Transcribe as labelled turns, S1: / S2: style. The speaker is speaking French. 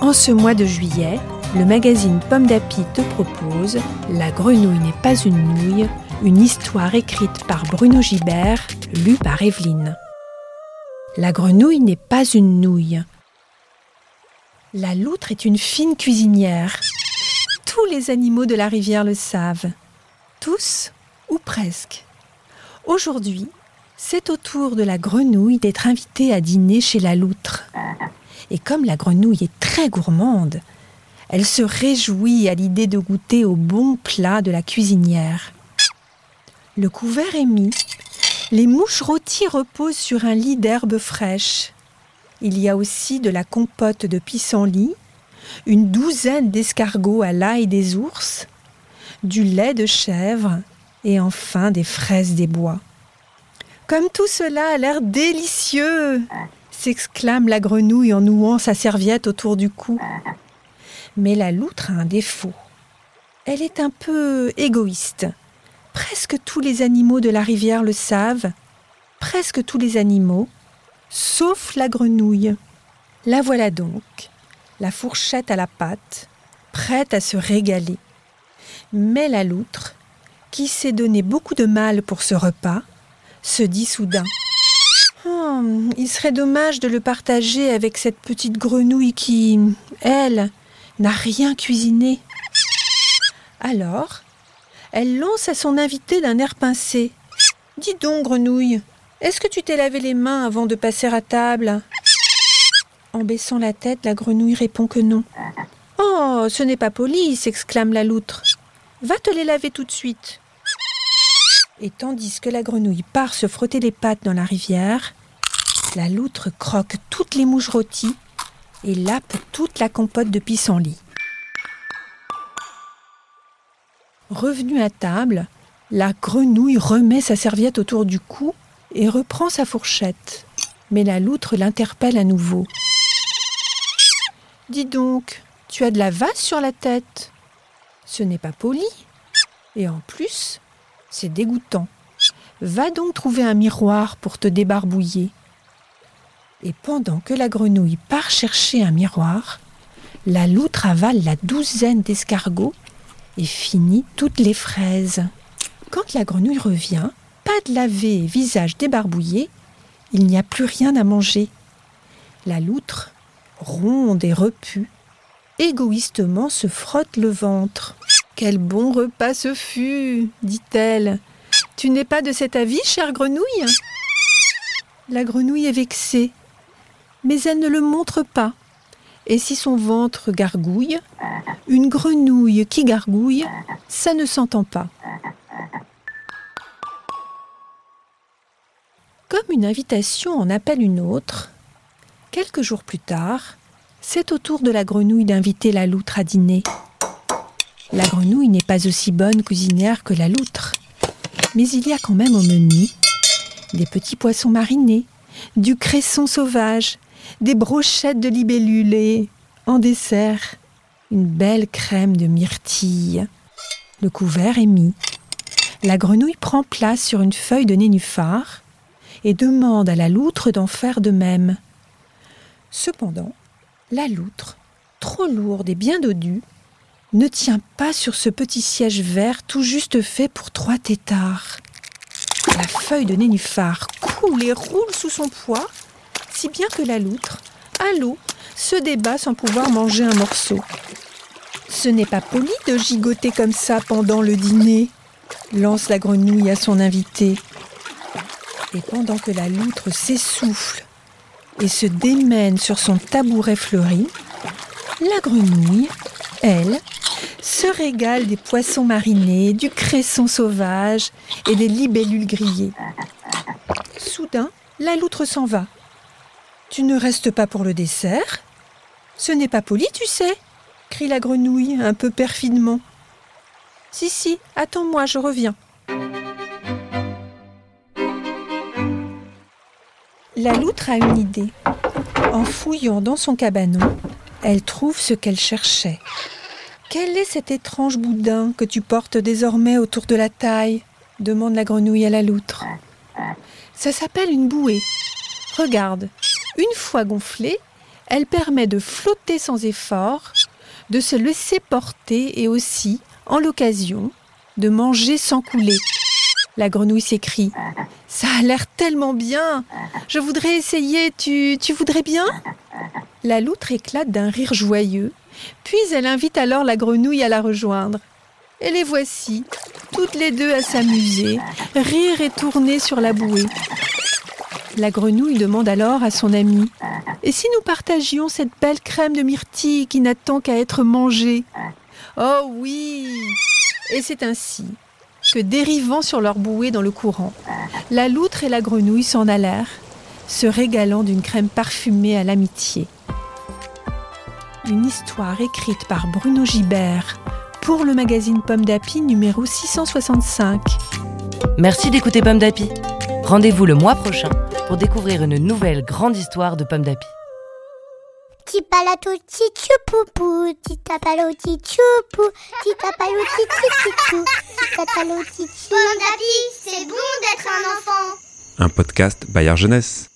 S1: En ce mois de juillet, le magazine Pomme d'Api te propose La grenouille n'est pas une nouille, une histoire écrite par Bruno Gibert, lue par Evelyne. La grenouille n'est pas une nouille. La loutre est une fine cuisinière. Tous les animaux de la rivière le savent. Tous ou presque. Aujourd'hui, c'est au tour de la grenouille d'être invitée à dîner chez la loutre. Et comme la grenouille est très gourmande, elle se réjouit à l'idée de goûter au bon plat de la cuisinière. Le couvert est mis, les mouches rôties reposent sur un lit d'herbes fraîches. Il y a aussi de la compote de pissenlit, une douzaine d'escargots à l'ail des ours, du lait de chèvre et enfin des fraises des bois. Comme tout cela a l'air délicieux s'exclame la grenouille en nouant sa serviette autour du cou. Mais la loutre a un défaut. Elle est un peu égoïste. Presque tous les animaux de la rivière le savent. Presque tous les animaux, sauf la grenouille. La voilà donc, la fourchette à la pâte, prête à se régaler. Mais la loutre, qui s'est donné beaucoup de mal pour ce repas, se dit soudain Oh, il serait dommage de le partager avec cette petite grenouille qui, elle, n'a rien cuisiné. Alors, elle lance à son invité d'un air pincé. Dis donc, grenouille, est-ce que tu t'es lavé les mains avant de passer à table? En baissant la tête, la grenouille répond que non. Oh, ce n'est pas poli, s'exclame la loutre. Va te les laver tout de suite. Et tandis que la grenouille part se frotter les pattes dans la rivière, la loutre croque toutes les mouches rôties et lappe toute la compote de pissenlit. Revenue à table, la grenouille remet sa serviette autour du cou et reprend sa fourchette. Mais la loutre l'interpelle à nouveau. Dis donc, tu as de la vase sur la tête. Ce n'est pas poli. Et en plus, c'est dégoûtant. Va donc trouver un miroir pour te débarbouiller. Et pendant que la grenouille part chercher un miroir, la loutre avale la douzaine d'escargots et finit toutes les fraises. Quand la grenouille revient, pas de laver visage débarbouillé, il n'y a plus rien à manger. La loutre, ronde et repue, égoïstement se frotte le ventre. Quel bon repas ce fut, dit-elle. Tu n'es pas de cet avis, chère grenouille? La grenouille est vexée mais elle ne le montre pas. Et si son ventre gargouille, une grenouille qui gargouille, ça ne s'entend pas. Comme une invitation en appelle une autre, quelques jours plus tard, c'est au tour de la grenouille d'inviter la loutre à dîner. La grenouille n'est pas aussi bonne cuisinière que la loutre, mais il y a quand même au menu des petits poissons marinés, du cresson sauvage, des brochettes de libellules et, en dessert, une belle crème de myrtille. Le couvert est mis. La grenouille prend place sur une feuille de nénuphar et demande à la loutre d'en faire de même. Cependant, la loutre, trop lourde et bien dodue, ne tient pas sur ce petit siège vert tout juste fait pour trois têtards. La feuille de nénuphar coule et roule sous son poids si bien que la loutre, à l'eau, se débat sans pouvoir manger un morceau. Ce n'est pas poli de gigoter comme ça pendant le dîner, lance la grenouille à son invité. Et pendant que la loutre s'essouffle et se démène sur son tabouret fleuri, la grenouille, elle, se régale des poissons marinés, du cresson sauvage et des libellules grillées. Soudain, la loutre s'en va tu ne restes pas pour le dessert Ce n'est pas poli, tu sais. crie la grenouille un peu perfidement. Si, si, attends-moi, je reviens. La loutre a une idée. En fouillant dans son cabanon, elle trouve ce qu'elle cherchait. Quel est cet étrange boudin que tu portes désormais autour de la taille? demande la grenouille à la loutre. Ça s'appelle une bouée. Regarde, une fois gonflée, elle permet de flotter sans effort, de se laisser porter et aussi, en l'occasion, de manger sans couler. La grenouille s'écrie. Ça a l'air tellement bien. Je voudrais essayer. Tu, tu voudrais bien La loutre éclate d'un rire joyeux, puis elle invite alors la grenouille à la rejoindre. Et les voici, toutes les deux à s'amuser, rire et tourner sur la bouée. La grenouille demande alors à son ami Et si nous partagions cette belle crème de myrtille qui n'attend qu'à être mangée? Oh oui Et c'est ainsi que, dérivant sur leur bouée dans le courant, la loutre et la grenouille s'en allèrent, se régalant d'une crème parfumée à l'amitié. Une histoire écrite par Bruno Gibert pour le magazine Pomme d'Api numéro 665.
S2: Merci d'écouter Pomme d'Api. Rendez-vous le mois prochain pour découvrir une nouvelle grande histoire de d'api.
S3: Pomme d'api, c'est bon d'être un enfant.
S4: Un podcast Bayard Jeunesse.